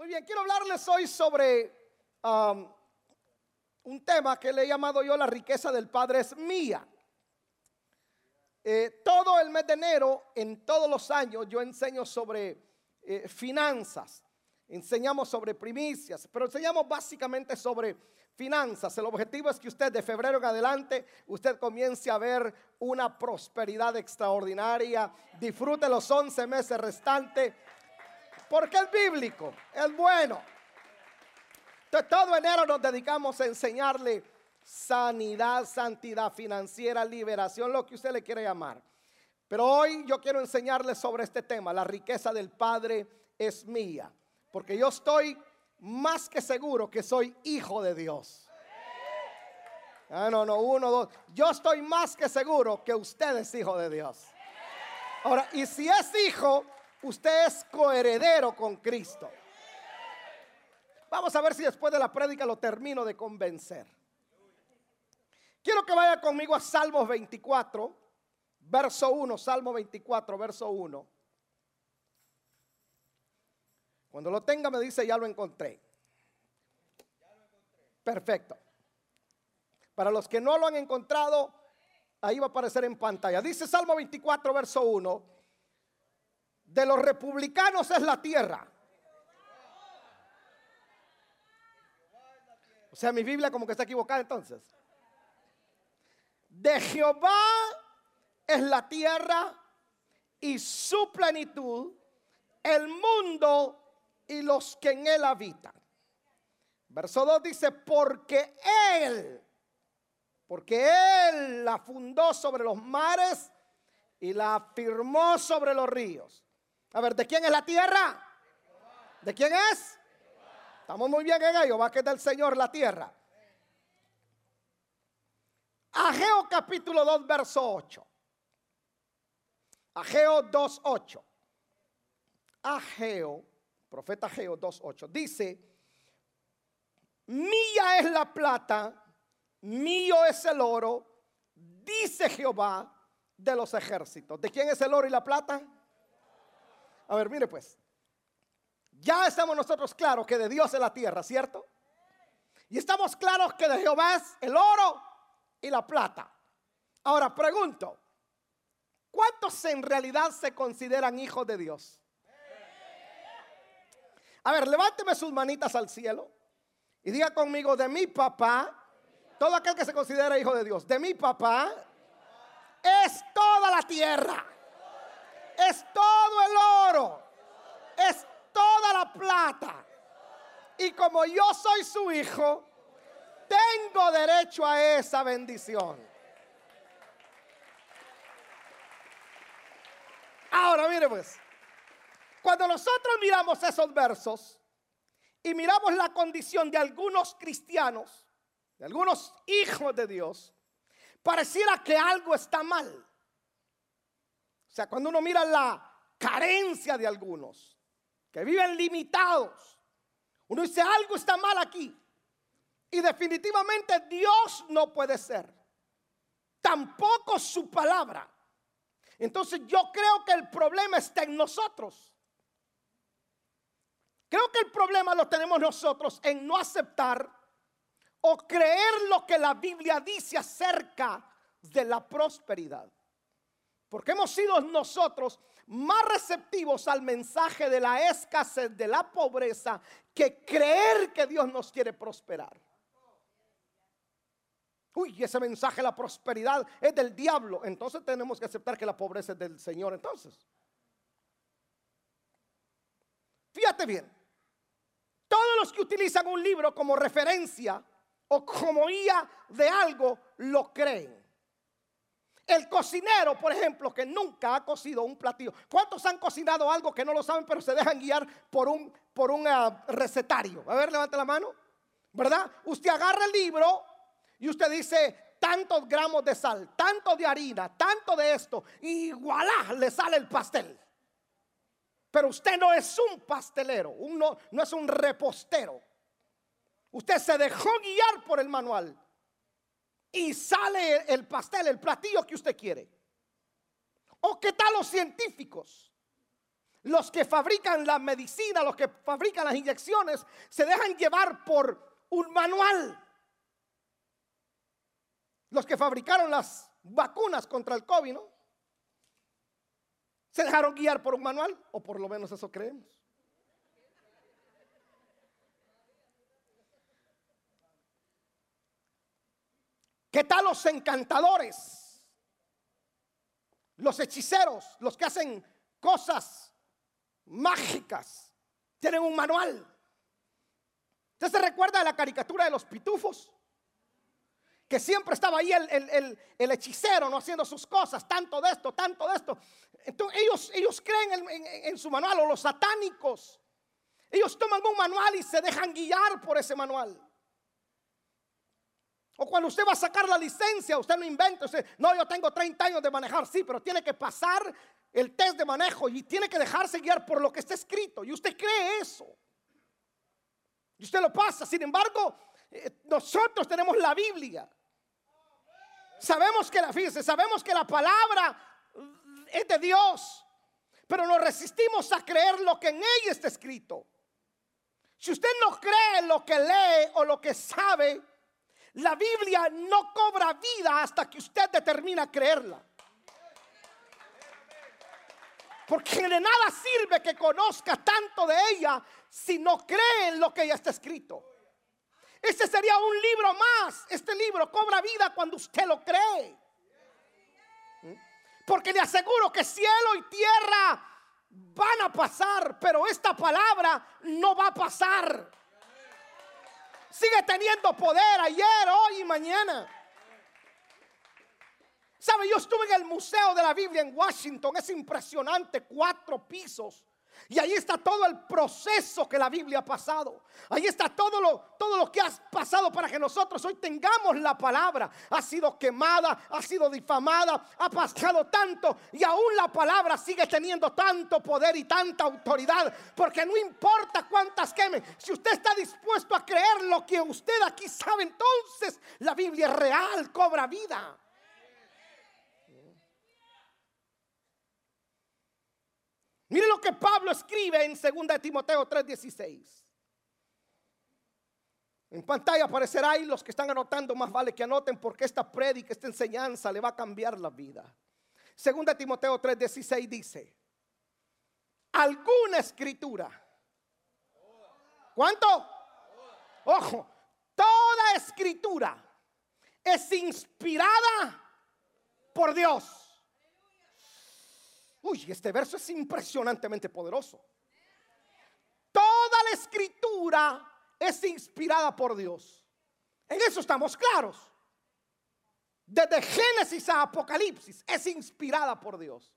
Muy bien, quiero hablarles hoy sobre um, un tema que le he llamado yo la riqueza del Padre es mía. Eh, todo el mes de enero, en todos los años, yo enseño sobre eh, finanzas, enseñamos sobre primicias, pero enseñamos básicamente sobre finanzas. El objetivo es que usted de febrero en adelante, usted comience a ver una prosperidad extraordinaria, disfrute los 11 meses restantes porque es bíblico, es bueno. Entonces, todo enero nos dedicamos a enseñarle sanidad, santidad financiera, liberación, lo que usted le quiere llamar. Pero hoy yo quiero enseñarle sobre este tema, la riqueza del Padre es mía, porque yo estoy más que seguro que soy hijo de Dios. Ah, no, no, uno, dos. Yo estoy más que seguro que usted es hijo de Dios. Ahora, y si es hijo, Usted es coheredero con Cristo. Vamos a ver si después de la prédica lo termino de convencer. Quiero que vaya conmigo a Salmos 24, verso 1, Salmo 24, verso 1. Cuando lo tenga me dice, ya lo encontré. Perfecto. Para los que no lo han encontrado, ahí va a aparecer en pantalla. Dice Salmo 24, verso 1 de los republicanos es la tierra. O sea, mi Biblia como que está equivocada entonces. De Jehová es la tierra y su plenitud, el mundo y los que en él habitan. Verso 2 dice, porque Él, porque Él la fundó sobre los mares y la afirmó sobre los ríos. A ver, ¿de quién es la tierra? ¿De quién es? Estamos muy bien en ello, va que es del Señor la tierra. Ageo capítulo 2, verso 8. Ageo 2, 8. Ageo, profeta Ageo 2, 8. Dice, mía es la plata, mío es el oro, dice Jehová de los ejércitos. ¿De quién es el oro y la plata? A ver, mire pues. Ya estamos nosotros claros que de Dios es la tierra, ¿cierto? Y estamos claros que de Jehová es el oro y la plata. Ahora pregunto, ¿cuántos en realidad se consideran hijos de Dios? A ver, levánteme sus manitas al cielo y diga conmigo, de mi papá, todo aquel que se considera hijo de Dios, de mi papá es toda la tierra es todo el oro, es toda la plata. Y como yo soy su hijo, tengo derecho a esa bendición. Ahora mire pues, cuando nosotros miramos esos versos y miramos la condición de algunos cristianos, de algunos hijos de Dios, pareciera que algo está mal. O sea, cuando uno mira la carencia de algunos, que viven limitados, uno dice, algo está mal aquí. Y definitivamente Dios no puede ser. Tampoco su palabra. Entonces yo creo que el problema está en nosotros. Creo que el problema lo tenemos nosotros en no aceptar o creer lo que la Biblia dice acerca de la prosperidad. Porque hemos sido nosotros más receptivos al mensaje de la escasez, de la pobreza, que creer que Dios nos quiere prosperar. Uy, ese mensaje de la prosperidad es del diablo. Entonces tenemos que aceptar que la pobreza es del Señor. Entonces, fíjate bien, todos los que utilizan un libro como referencia o como guía de algo, lo creen. El cocinero, por ejemplo, que nunca ha cocido un platillo. ¿Cuántos han cocinado algo que no lo saben, pero se dejan guiar por un, por un ah, recetario? A ver, levante la mano. ¿Verdad? Usted agarra el libro y usted dice tantos gramos de sal, tanto de harina, tanto de esto, y voilà, le sale el pastel. Pero usted no es un pastelero, uno no es un repostero. Usted se dejó guiar por el manual y sale el pastel, el platillo que usted quiere. ¿O qué tal los científicos? Los que fabrican la medicina, los que fabrican las inyecciones, se dejan llevar por un manual. Los que fabricaron las vacunas contra el COVID, ¿no? Se dejaron guiar por un manual, o por lo menos eso creemos. ¿Qué tal los encantadores? Los hechiceros, los que hacen cosas mágicas, tienen un manual. ¿Usted se recuerda de la caricatura de los pitufos? Que siempre estaba ahí el, hechicero, no haciendo sus cosas, tanto de esto, tanto de esto. Entonces ellos, ellos creen en su manual, o los satánicos. Ellos toman un manual y se dejan guiar por ese manual. O cuando usted va a sacar la licencia, usted no inventa, usted, no, yo tengo 30 años de manejar, sí, pero tiene que pasar el test de manejo y tiene que dejarse guiar por lo que está escrito. Y usted cree eso. Y usted lo pasa. Sin embargo, eh, nosotros tenemos la Biblia. Sabemos que la, fíjese, sabemos que la palabra es de Dios, pero nos resistimos a creer lo que en ella está escrito. Si usted no cree lo que lee o lo que sabe, la Biblia no cobra vida hasta que usted determina creerla. Porque de nada sirve que conozca tanto de ella si no cree en lo que ya está escrito. Este sería un libro más. Este libro cobra vida cuando usted lo cree. Porque le aseguro que cielo y tierra van a pasar, pero esta palabra no va a pasar sigue teniendo poder ayer, hoy y mañana. ¿Sabe? Yo estuve en el Museo de la Biblia en Washington. Es impresionante, cuatro pisos. Y ahí está todo el proceso que la Biblia ha pasado. Ahí está todo lo, todo lo que ha pasado para que nosotros hoy tengamos la palabra. Ha sido quemada, ha sido difamada, ha pasado tanto y aún la palabra sigue teniendo tanto poder y tanta autoridad. Porque no importa cuántas quemen, si usted está dispuesto a creer lo que usted aquí sabe, entonces la Biblia es real, cobra vida. Mire lo que Pablo escribe en 2 Timoteo 3:16. En pantalla aparecerá ahí los que están anotando, más vale que anoten porque esta prédica, esta enseñanza le va a cambiar la vida. 2 Timoteo 3:16 dice, alguna escritura. ¿Cuánto? Ojo, toda escritura es inspirada por Dios Uy, este verso es impresionantemente poderoso. Toda la escritura es inspirada por Dios. En eso estamos claros. Desde Génesis a Apocalipsis es inspirada por Dios.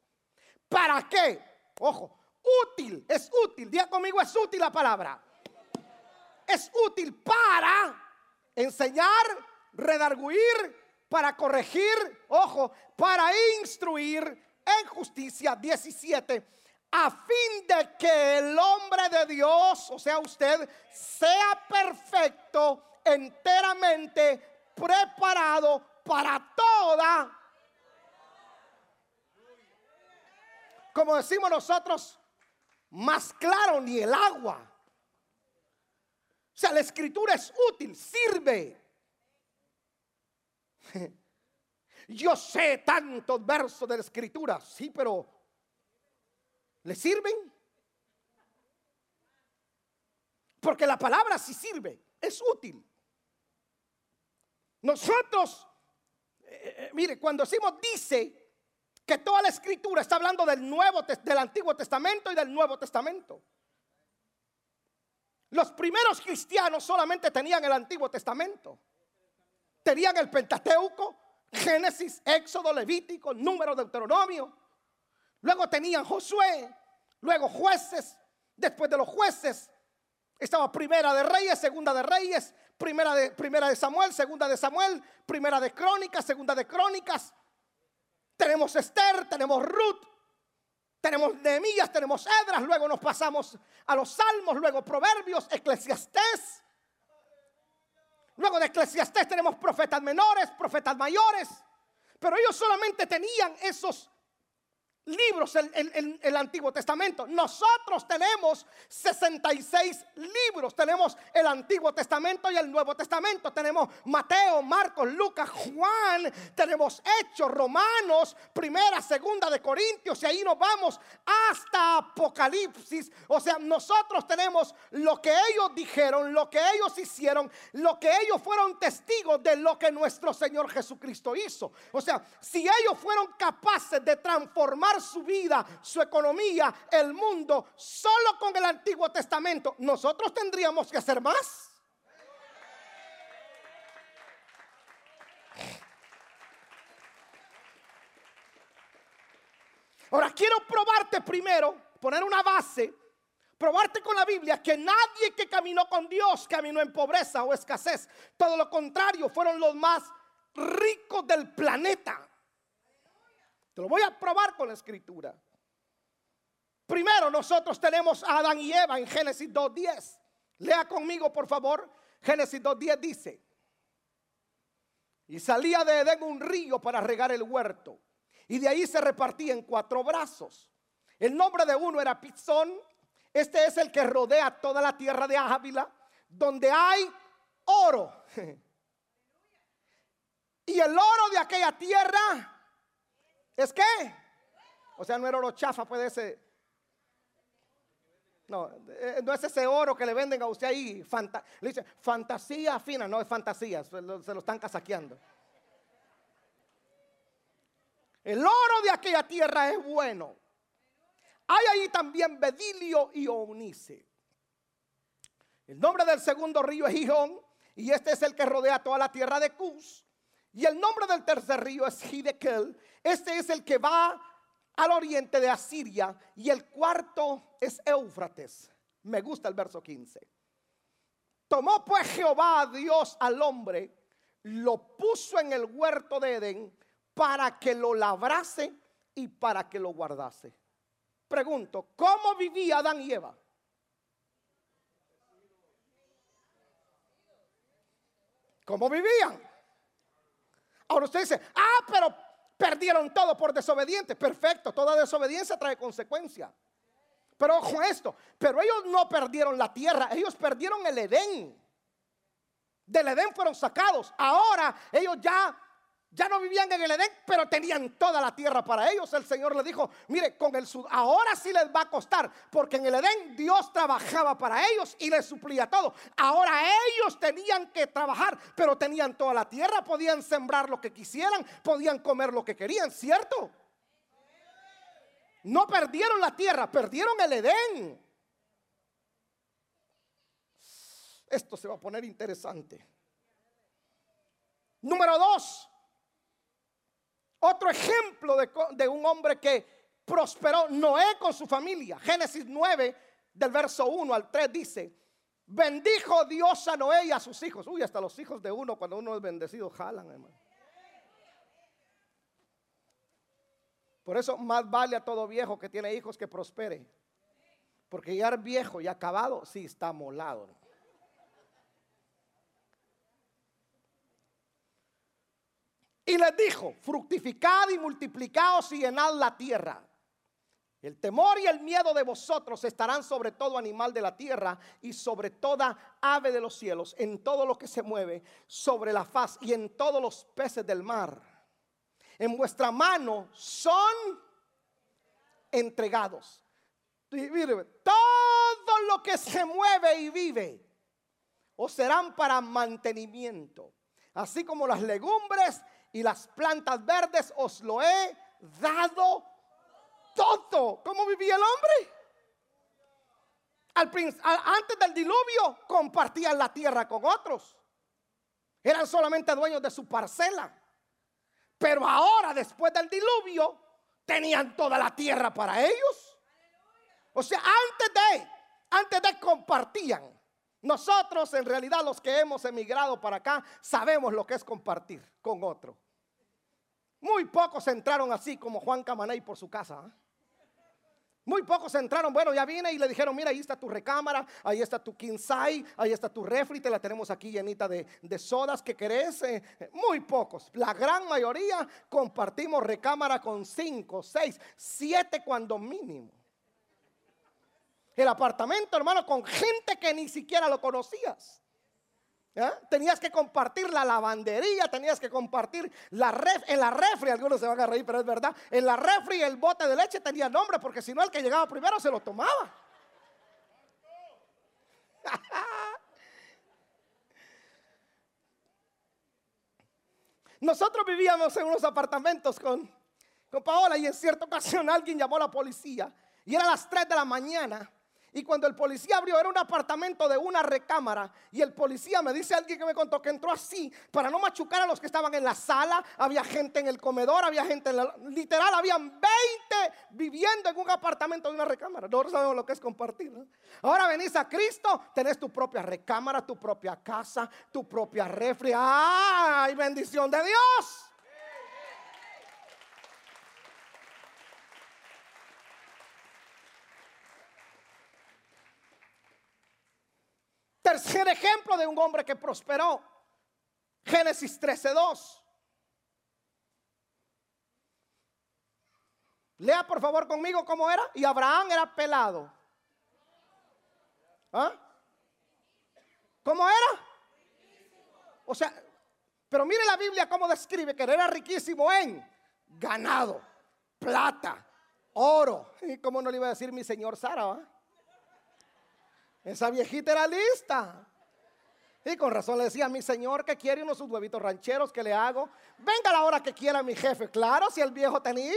¿Para qué? Ojo, útil, es útil. Diga conmigo, es útil la palabra. Es útil para enseñar, redarguir, para corregir, ojo, para instruir, en justicia 17 a fin de que el hombre de Dios, o sea usted, sea perfecto, enteramente preparado para toda. Como decimos nosotros, más claro ni el agua. O sea, la escritura es útil, sirve. Yo sé tantos versos de la escritura, sí, pero ¿le sirven? Porque la palabra sí sirve, es útil. Nosotros, eh, eh, mire, cuando decimos dice que toda la escritura está hablando del Nuevo, del Antiguo Testamento y del Nuevo Testamento. Los primeros cristianos solamente tenían el Antiguo Testamento. Tenían el Pentateuco, Génesis, Éxodo, Levítico, Número, Deuteronomio. Luego tenían Josué, luego jueces. Después de los jueces estaba primera de reyes, segunda de reyes, primera de, primera de Samuel, segunda de Samuel, primera de crónicas, segunda de crónicas. Tenemos Esther, tenemos Ruth, tenemos Nehemías, tenemos Edras, luego nos pasamos a los Salmos, luego Proverbios, Eclesiastés. Luego de Eclesiastés tenemos profetas menores, profetas mayores. Pero ellos solamente tenían esos libros el, el, Antiguo Testamento. Nosotros tenemos 66 libros. Tenemos el Antiguo Testamento y el Nuevo Testamento. Tenemos Mateo, Marcos, Lucas, Juan. Tenemos Hechos, Romanos, Primera, Segunda de Corintios. Y ahí nos vamos hasta Apocalipsis. O sea, nosotros tenemos lo que ellos dijeron, lo que ellos hicieron, lo que ellos fueron testigos de lo que nuestro Señor Jesucristo hizo. O sea, si ellos fueron capaces de transformar su vida, su economía, el mundo, solo con el Antiguo Testamento, nosotros tendríamos que hacer más. Ahora quiero probarte primero, poner una base, probarte con la Biblia que nadie que caminó con Dios caminó en pobreza o escasez. Todo lo contrario, fueron los más ricos del planeta. Te lo voy a probar con la escritura. Primero nosotros tenemos a Adán y Eva en Génesis 2.10. Lea conmigo, por favor. Génesis 2.10 dice, y salía de Edén un río para regar el huerto, y de ahí se repartía en cuatro brazos. El nombre de uno era Pizón, este es el que rodea toda la tierra de Ávila, donde hay oro. Y el oro de aquella tierra ¿Es qué? O sea, no era oro chafa, puede ser. No, eh, no es ese oro que le venden a usted ahí. le fantasía fina, no es fantasía, se lo, están casaqueando. El oro de aquella tierra es bueno. Hay ahí también bedilio y onice. El nombre del segundo río es Gijón, y este es el que rodea toda la tierra de Cus. Y el nombre del tercer río es Hidekel. Este es el que va al oriente de Asiria. Y el cuarto es Éufrates. Me gusta el verso 15. Tomó pues Jehová a Dios al hombre, lo puso en el huerto de Edén para que lo labrase y para que lo guardase. Pregunto, ¿cómo vivía Adán y Eva? ¿Cómo vivían? Usted dice, ah, pero perdieron todo por desobediente. Perfecto, toda desobediencia trae consecuencia. Pero ojo esto, pero ellos no perdieron la tierra, ellos perdieron el Edén. Del Edén fueron sacados. Ahora ellos ya ya no vivían en el Edén, pero tenían toda la tierra para ellos. El Señor le dijo, mire, con el sud, ahora sí les va a costar, porque en el Edén Dios trabajaba para ellos y les suplía todo. Ahora ellos tenían que trabajar, pero tenían toda la tierra, podían sembrar lo que quisieran, podían comer lo que querían, ¿cierto? No perdieron la tierra, perdieron el Edén. Esto se va a poner interesante. Número dos, otro ejemplo de, un hombre que prosperó, Noé con su familia. Génesis 9, del verso 1 al 3 dice, bendijo Dios a Noé y a sus hijos. Uy, hasta los hijos de uno, cuando uno es bendecido, jalan, hermano. Por eso más vale a todo viejo que tiene hijos que prospere. Porque ya viejo y acabado, sí está molado. Y les dijo, fructificad y multiplicaos y llenad la tierra. El temor y el miedo de vosotros estarán sobre todo animal de la tierra y sobre toda ave de los cielos, en todo lo que se mueve sobre la faz y en todos los peces del mar. En vuestra mano son entregados. Todo lo que se mueve y vive os serán para mantenimiento, así como las legumbres y las plantas verdes os lo he dado todo. ¿Cómo vivía el hombre? antes del diluvio compartían la tierra con otros. Eran solamente dueños de su parcela. Pero ahora, después del diluvio, tenían toda la tierra para ellos. O sea, antes de, antes de compartían. Nosotros, en realidad, los que hemos emigrado para acá, sabemos lo que es compartir con otro. Muy pocos entraron así como Juan Camaney por su casa. ¿ah? Muy pocos entraron, bueno, ya vine y le dijeron, mira, ahí está tu recámara, ahí está tu kinsai, ahí está tu refri, te la tenemos aquí llenita de, sodas que querés. Eh, muy pocos, la gran mayoría compartimos recámara con cinco, seis, siete cuando mínimo. El apartamento, hermano, con gente que ni siquiera lo conocías. Tenías que compartir la lavandería, tenías que compartir la ref, en la refri, algunos se van a reír, pero es verdad, en la refri el bote de leche tenía nombre, porque si no el que llegaba primero se lo tomaba. Nosotros vivíamos en unos apartamentos con, con Paola y en cierta ocasión alguien llamó a la policía y era las 3 de la mañana y cuando el policía abrió, era un apartamento de una recámara. Y el policía me dice alguien que me contó que entró así para no machucar a los que estaban en la sala. Había gente en el comedor, había gente en la. Literal, habían 20 viviendo en un apartamento de una recámara. No sabemos lo que es compartir. Ahora venís a Cristo, tenés tu propia recámara, tu propia casa, tu propia refri. ¡Ay, bendición de Dios! Tercer ejemplo de un hombre que prosperó. Génesis 13:2. Lea por favor conmigo cómo era. Y Abraham era pelado. ¿Ah? ¿Cómo era? O sea, pero mire la Biblia cómo describe que era riquísimo en ganado, plata, oro. ¿Y cómo no le iba a decir mi señor Sara? Esa viejita era lista. Y con razón le decía mi señor que quiere unos sus huevitos rancheros que le hago. Venga la hora que quiera mi jefe. Claro, si el viejo tenía.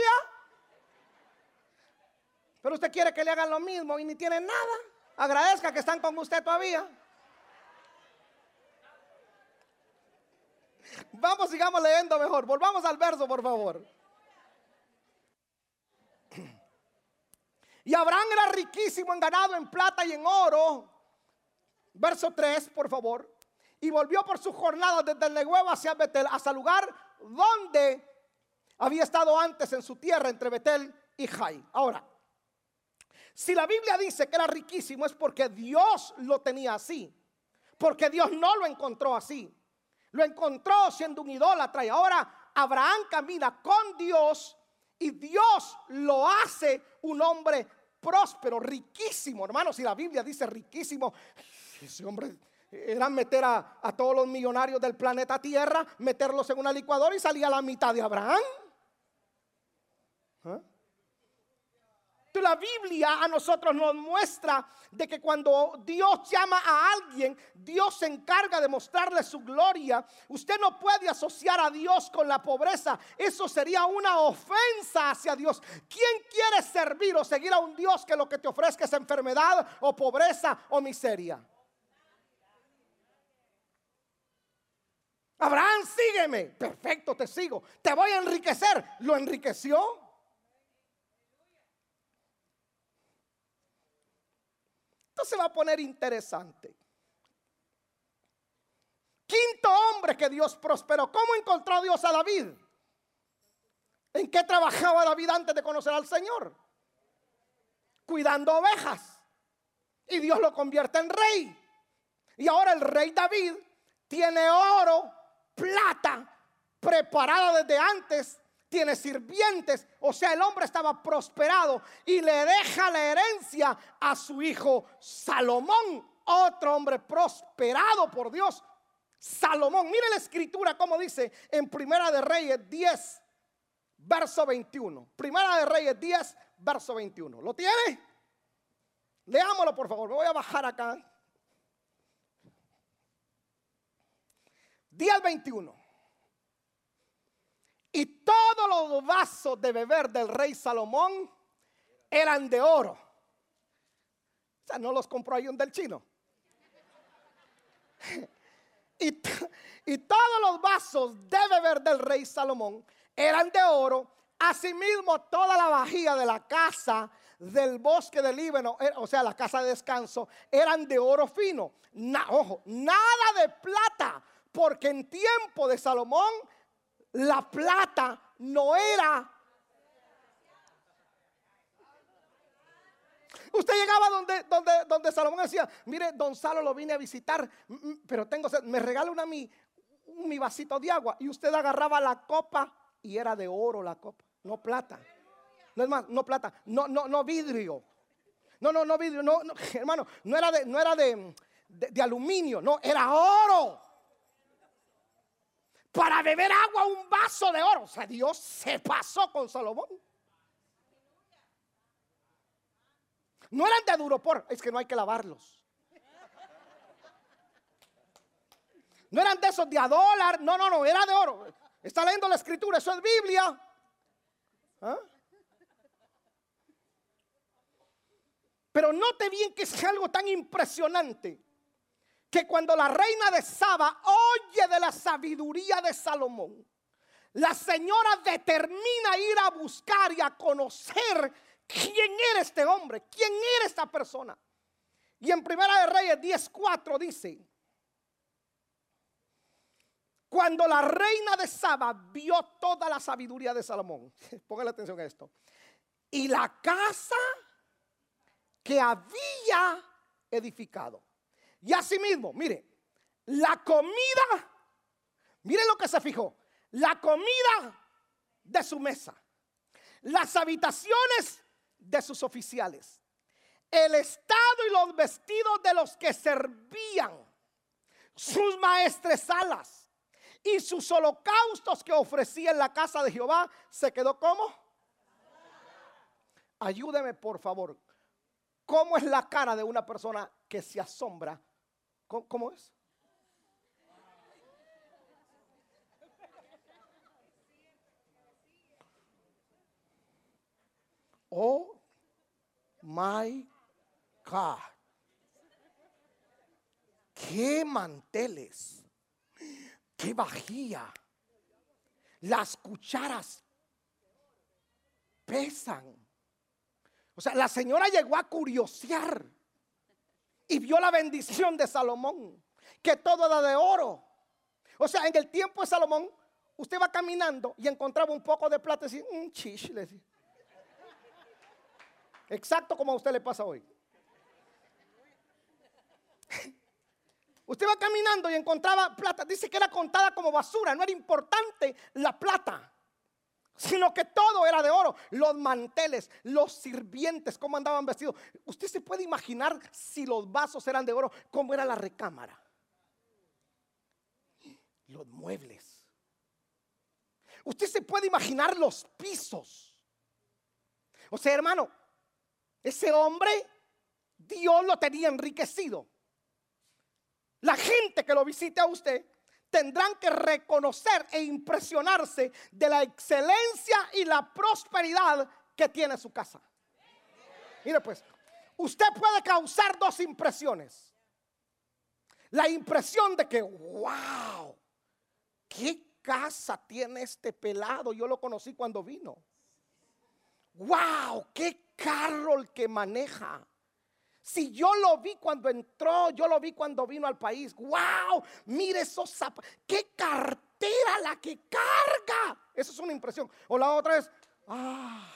Pero usted quiere que le hagan lo mismo y ni tiene nada. Agradezca que están con usted todavía. Vamos, sigamos leyendo mejor. Volvamos al verso, por favor. Y Abraham era riquísimo en ganado, en plata y en oro. Verso 3, por favor. Y volvió por su jornada desde el Nehuevo hacia Betel, hasta el lugar donde había estado antes en su tierra, entre Betel y Jai. Ahora, si la Biblia dice que era riquísimo es porque Dios lo tenía así. Porque Dios no lo encontró así. Lo encontró siendo un idólatra. Y ahora Abraham camina con Dios y Dios lo hace un hombre próspero, riquísimo, hermanos. Si la Biblia dice riquísimo, ese hombre era meter a, todos los millonarios del planeta Tierra, meterlos en una licuadora y salía la mitad de Abraham. La Biblia a nosotros nos muestra de que cuando Dios llama a alguien, Dios se encarga de mostrarle su gloria. Usted no puede asociar a Dios con la pobreza. Eso sería una ofensa hacia Dios. ¿Quién quiere servir o seguir a un Dios que lo que te ofrezca es enfermedad o pobreza o miseria? Abraham, sígueme. Perfecto, te sigo. Te voy a enriquecer. ¿Lo enriqueció? Esto se va a poner interesante. Quinto hombre que Dios prosperó. ¿Cómo encontró Dios a David? ¿En qué trabajaba David antes de conocer al Señor? Cuidando ovejas. Y Dios lo convierte en rey. Y ahora el rey David tiene oro, plata, preparada desde antes tiene sirvientes, o sea, el hombre estaba prosperado y le deja la herencia a su hijo Salomón, otro hombre prosperado por Dios. Salomón, mire la escritura como dice en Primera de Reyes 10, verso 21. Primera de Reyes 10, verso 21. ¿Lo tiene? Leámoslo por favor, me voy a bajar acá. 10, 21. Y todos los vasos de beber del rey Salomón eran de oro. O sea, no los compró ahí del chino. Y, y, todos los vasos de beber del rey Salomón eran de oro. Asimismo, toda la vajilla de la casa del bosque del Líbano, eh, o sea, la casa de descanso, eran de oro fino. ojo, nada de plata, porque en tiempo de Salomón la plata no era Usted llegaba donde, donde, donde Salomón decía, mire, don Salo lo vine a visitar, pero tengo me regala una mi, mi vasito de agua. Y usted agarraba la copa y era de oro la copa, no plata. No es más, no plata, no, no, no vidrio. No, no, no vidrio, no, hermano, no era de, no era de, de aluminio, no, era oro para beber agua un vaso de oro. O sea, Dios se pasó con Salomón. No eran de duro por, es que no hay que lavarlos. No eran de esos de a dólar, no, no, no, era de oro. Está leyendo la escritura, eso es Biblia. ¿Ah? Pero note bien que es algo tan impresionante que cuando la reina de Saba oye de la sabiduría de Salomón, la señora determina ir a buscar y a conocer quién era este hombre, quién era esta persona. Y en Primera de Reyes 10:4 dice, cuando la reina de Saba vio toda la sabiduría de Salomón, póngale atención a esto, y la casa que había edificado. Y asimismo, mire, la comida, mire lo que se fijó, la comida de su mesa, las habitaciones de sus oficiales, el estado y los vestidos de los que servían, sus maestresalas y sus holocaustos que ofrecía en la casa de Jehová, se quedó como. Ayúdeme por favor. ¿Cómo es la cara de una persona que se asombra? ¿Cómo, es? Oh my God. Qué manteles. Qué vajilla. Las cucharas pesan. O sea, la señora llegó a curiosear y vio la bendición de Salomón, que todo era de oro. O sea, en el tiempo de Salomón, usted va caminando y encontraba un poco de plata y decía, un mm, chish, le. Exacto como a usted le pasa hoy. Usted va caminando y encontraba plata. Dice que era contada como basura. No era importante la plata sino que todo era de oro. Los manteles, los sirvientes, cómo andaban vestidos. Usted se puede imaginar si los vasos eran de oro, cómo era la recámara. Los muebles. Usted se puede imaginar los pisos. O sea, hermano, ese hombre, Dios lo tenía enriquecido. La gente que lo visite a usted tendrán que reconocer e impresionarse de la excelencia y la prosperidad que tiene su casa. Mire pues, usted puede causar dos impresiones. La impresión de que, wow, qué casa tiene este pelado. Yo lo conocí cuando vino. Wow, qué carro el que maneja. Si yo lo vi cuando entró, yo lo vi cuando vino al país. ¡Wow! Mire esos zapatos. ¡Qué cartera la que carga! Eso es una impresión. O la otra es, ¡ah!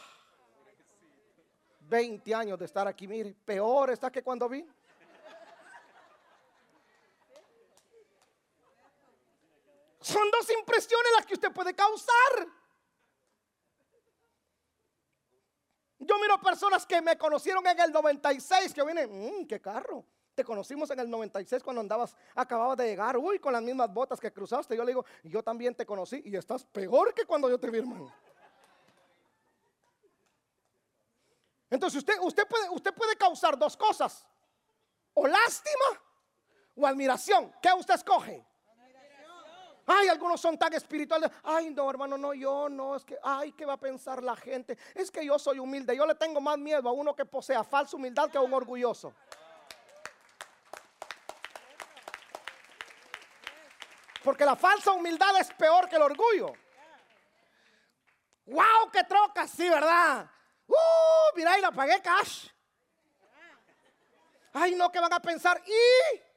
20 años de estar aquí, mire, peor está que cuando vi. Son dos impresiones las que usted puede causar. Yo miro personas que me conocieron en el 96 que vienen, mmm, qué carro. Te conocimos en el 96 cuando andabas, acababas de llegar, uy, con las mismas botas que cruzaste. Yo le digo, yo también te conocí y estás peor que cuando yo te vi, hermano. Entonces usted, usted, puede, usted puede causar dos cosas, o lástima o admiración. ¿Qué usted escoge? Ay, algunos son tan espirituales. Ay, no, hermano, no, yo no. Es que, ay, ¿qué va a pensar la gente? Es que yo soy humilde. Yo le tengo más miedo a uno que posea falsa humildad que a un orgulloso. Porque la falsa humildad es peor que el orgullo. ¡Wow! ¡Qué troca! Sí, ¿verdad? ¡Uh! Mira, y la pagué cash. Ay, no, ¿qué van a pensar? Y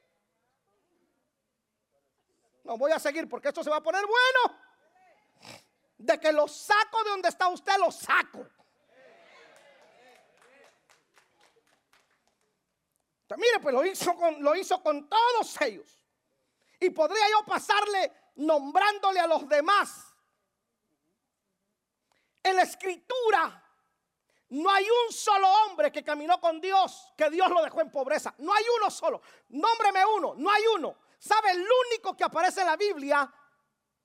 no voy a seguir porque esto se va a poner bueno. De que lo saco de donde está usted, lo saco. mire, pues lo hizo, con, lo hizo con todos ellos. Y podría yo pasarle nombrándole a los demás. En la escritura no hay un solo hombre que caminó con Dios, que Dios lo dejó en pobreza. No hay uno solo. Nómbreme uno, no hay uno. ¿Sabe? El único que aparece en la Biblia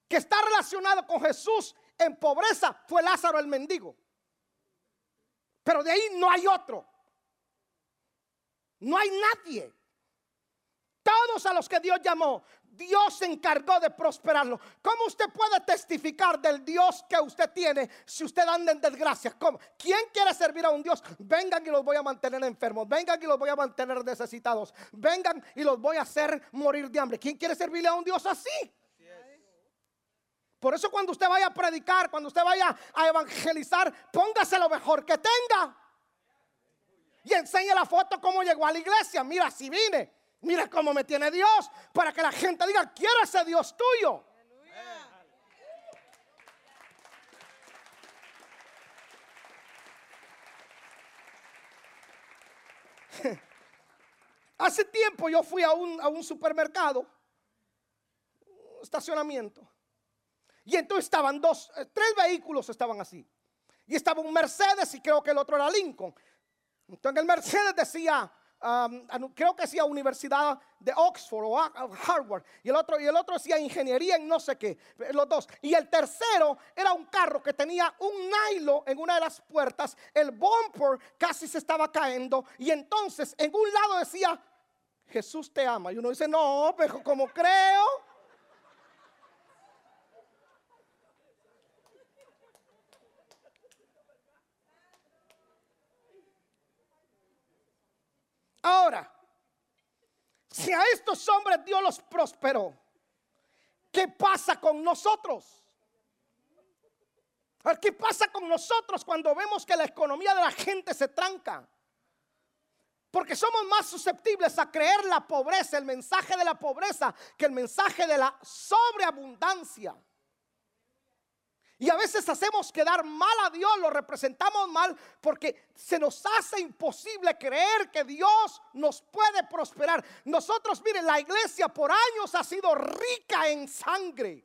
que está relacionado con Jesús en pobreza fue Lázaro el mendigo. Pero de ahí no hay otro. No hay nadie. Todos a los que Dios llamó, Dios se encargó de prosperarlo. ¿Cómo usted puede testificar del Dios que usted tiene si usted anda en desgracia? ¿Cómo? ¿Quién quiere servir a un Dios? Vengan y los voy a mantener enfermos. Vengan y los voy a mantener necesitados. Vengan y los voy a hacer morir de hambre. ¿Quién quiere servirle a un Dios así? Por eso cuando usted vaya a predicar, cuando usted vaya a evangelizar, póngase lo mejor que tenga. Y enseñe la foto cómo llegó a la iglesia. Mira, si vine. Mira cómo me tiene Dios. Para que la gente diga, quiero ese Dios tuyo. Hace tiempo yo fui a un, a un supermercado, estacionamiento. Y entonces estaban dos, eh, tres vehículos estaban así. Y estaba un Mercedes y creo que el otro era Lincoln. Entonces el Mercedes decía, creo que decía Universidad de Oxford o Harvard. Y el otro, y el otro decía ingeniería en no sé qué. Los dos. Y el tercero era un carro que tenía un nylon en una de las puertas. El bumper casi se estaba cayendo. Y entonces en un lado decía, Jesús te ama. Y uno dice, no, pero como creo. Ahora, si a estos hombres Dios los prosperó, ¿qué pasa con nosotros? ¿Qué pasa con nosotros cuando vemos que la economía de la gente se tranca? Porque somos más susceptibles a creer la pobreza, el mensaje de la pobreza, que el mensaje de la sobreabundancia. Y a veces hacemos quedar mal a Dios, lo representamos mal porque se nos hace imposible creer que Dios nos puede prosperar. Nosotros, miren, la iglesia por años ha sido rica en sangre.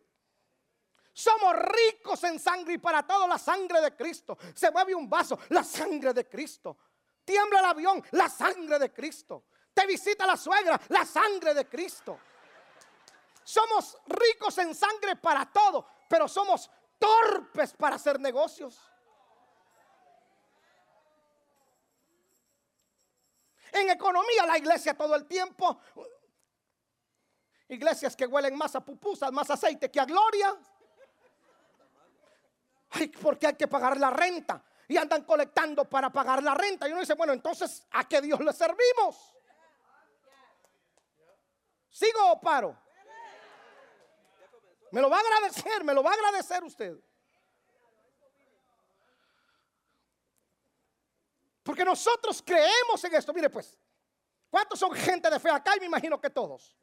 Somos ricos en sangre y para todo la sangre de Cristo. Se mueve un vaso, la sangre de Cristo. Tiembla el avión, la sangre de Cristo. Te visita la suegra, la sangre de Cristo. Somos ricos en sangre para todo, pero somos torpes para hacer negocios. En economía, la iglesia todo el tiempo. Iglesias que huelen más a pupusas, más aceite que a gloria. Ay, porque hay que pagar la renta. Y andan colectando para pagar la renta. Y uno dice, bueno, entonces, ¿a qué Dios le servimos? ¿Sigo o paro? Me lo va a agradecer, me lo va a agradecer usted. Porque nosotros creemos en esto. Mire pues, ¿cuántos son gente de fe acá? Y me imagino que todos.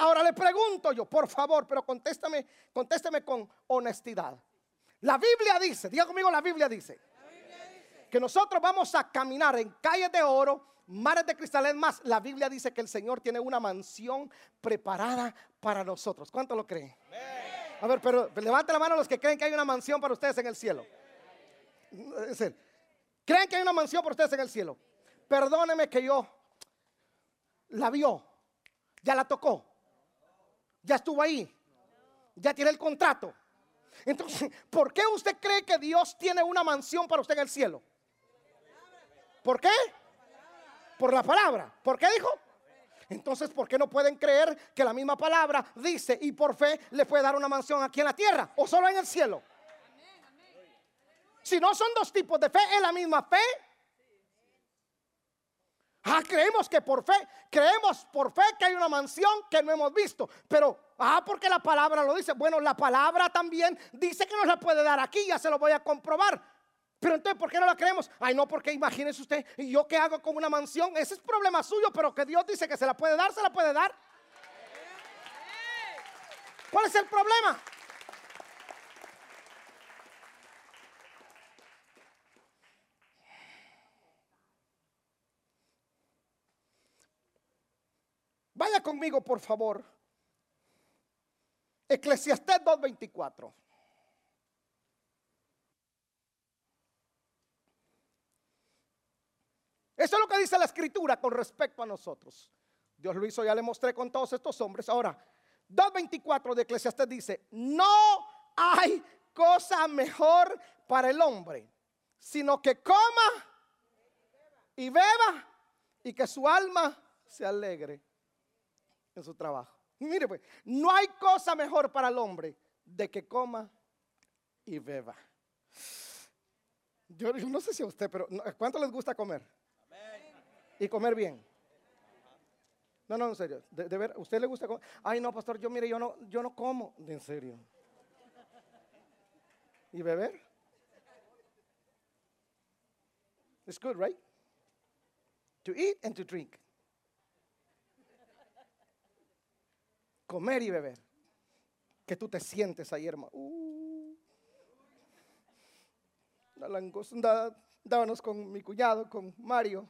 Ahora le pregunto yo, por favor, pero contéstame, contésteme con honestidad. La Biblia dice, diga conmigo, la Biblia dice, que nosotros vamos a caminar en calles de oro, mares de cristales más. La Biblia dice que el Señor tiene una mansión preparada para nosotros. ¿Cuánto lo creen? A ver, pero levante la mano los que creen que hay una mansión para ustedes en el cielo. ¿Creen que hay una mansión para ustedes en el cielo? Perdóneme que yo la vio, ya la tocó, ya estuvo ahí, ya tiene el contrato. Entonces, ¿por qué usted cree que Dios tiene una mansión para usted en el cielo? ¿Por qué? Por la palabra. ¿Por qué dijo? Entonces, ¿por qué no pueden creer que la misma palabra dice y por fe le puede dar una mansión aquí en la tierra o solo en el cielo? Si no son dos tipos de fe, es la misma fe. Ah, creemos que por fe, creemos por fe que hay una mansión que no hemos visto. Pero, ah, porque la palabra lo dice. Bueno, la palabra también dice que nos la puede dar aquí, ya se lo voy a comprobar. Pero entonces, ¿por qué no la creemos? Ay, no, porque imagínese usted, ¿y yo qué hago con una mansión? Ese es problema suyo, pero que Dios dice que se la puede dar, se la puede dar. ¿Cuál es el problema? Mire conmigo, por favor. Eclesiastés 2.24. Eso es lo que dice la escritura con respecto a nosotros. Dios lo hizo, ya le mostré con todos estos hombres. Ahora, 2.24 de Eclesiastés dice, no hay cosa mejor para el hombre, sino que coma y beba y que su alma se alegre en su trabajo. Mire pues, no hay cosa mejor para el hombre de que coma y beba. Yo, no sé si a usted, pero ¿cuánto les gusta comer? Y comer bien. No, no, en serio. De, ver, ¿usted le gusta comer? Ay, no, pastor, yo mire, yo no, yo no como. En serio. ¿Y beber? It's good, right? To eat and to drink. Comer y beber. Que tú te sientes ahí, hermano. Uh, la langosta, dábamos con mi cuñado, con Mario.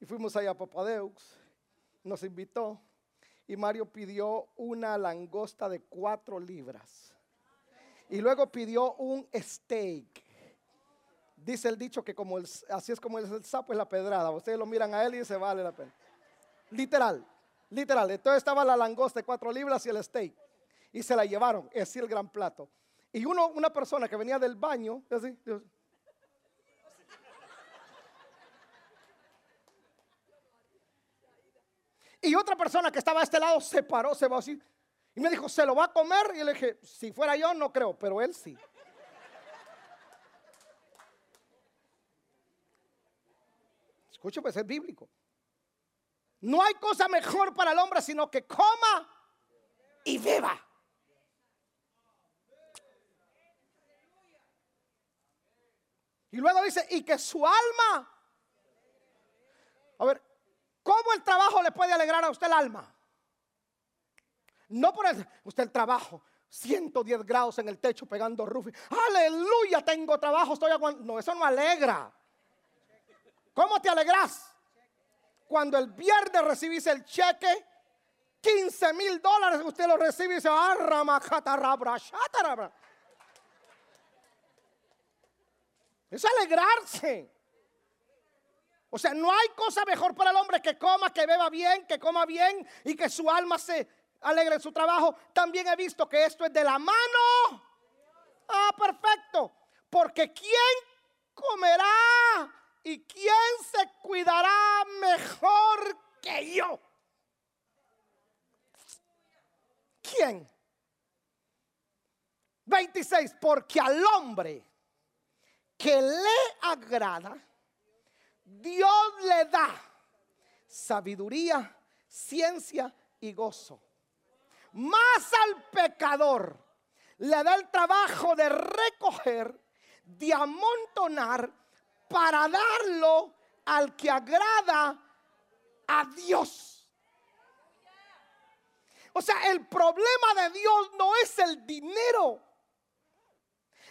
Y fuimos allá a Papadeus, nos invitó y Mario pidió una langosta de cuatro libras. Y luego pidió un steak. Dice el dicho que así es como el, sapo es la pedrada. Ustedes lo miran a él y se vale la pena. Literal, literal. Entonces estaba la langosta de cuatro libras y el steak. Y se la llevaron, es el gran plato. Y uno, una persona que venía del baño, Y otra persona que estaba a este lado se paró, se va así. Y me dijo, ¿se lo va a comer? Y le dije, si fuera yo, no creo, pero él sí. Escucha, pues es bíblico. No hay cosa mejor para el hombre sino que coma y beba. Y luego dice, y que su alma. ¿Cómo el trabajo le puede alegrar a usted el alma? No por el, usted el trabajo, 110 grados en el techo pegando rufi. Aleluya, tengo trabajo, estoy aguantando. No, eso no alegra. ¿Cómo te alegras? Cuando el viernes recibís el cheque, 15 mil dólares, usted lo recibe y dice, ah, Es alegrarse. O sea, no hay cosa mejor para el hombre que coma, que beba bien, que coma bien y que su alma se alegre en su trabajo. También he visto que esto es de la mano. Ah, perfecto. Porque ¿quién comerá y quién se cuidará mejor que yo? ¿Quién? 26. Porque al hombre que le agrada, Dios le da sabiduría, ciencia y gozo. Más al pecador le da el trabajo de recoger, de amontonar para darlo al que agrada a Dios. O sea, el problema de Dios no es el dinero.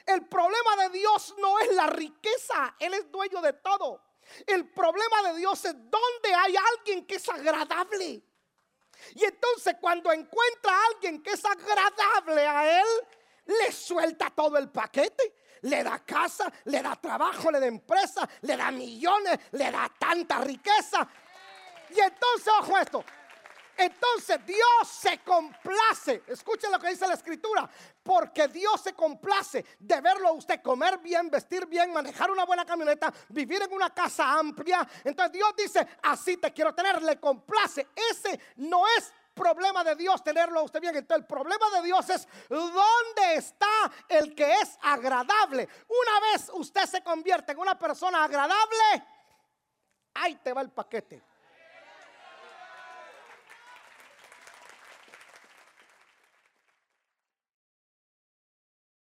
El problema de Dios no es la riqueza. Él es dueño de todo. El problema de Dios es donde hay alguien que es agradable. Y entonces cuando encuentra a alguien que es agradable a él, le suelta todo el paquete. Le da casa, le da trabajo, le da empresa, le da millones, le da tanta riqueza. Y entonces, ojo esto, entonces Dios se complace. Escuchen lo que dice la escritura. Porque Dios se complace de verlo a usted comer bien, vestir bien, manejar una buena camioneta, vivir en una casa amplia. Entonces Dios dice, así te quiero tener, le complace. Ese no es problema de Dios tenerlo a usted bien. Entonces el problema de Dios es dónde está el que es agradable. Una vez usted se convierte en una persona agradable, ahí te va el paquete.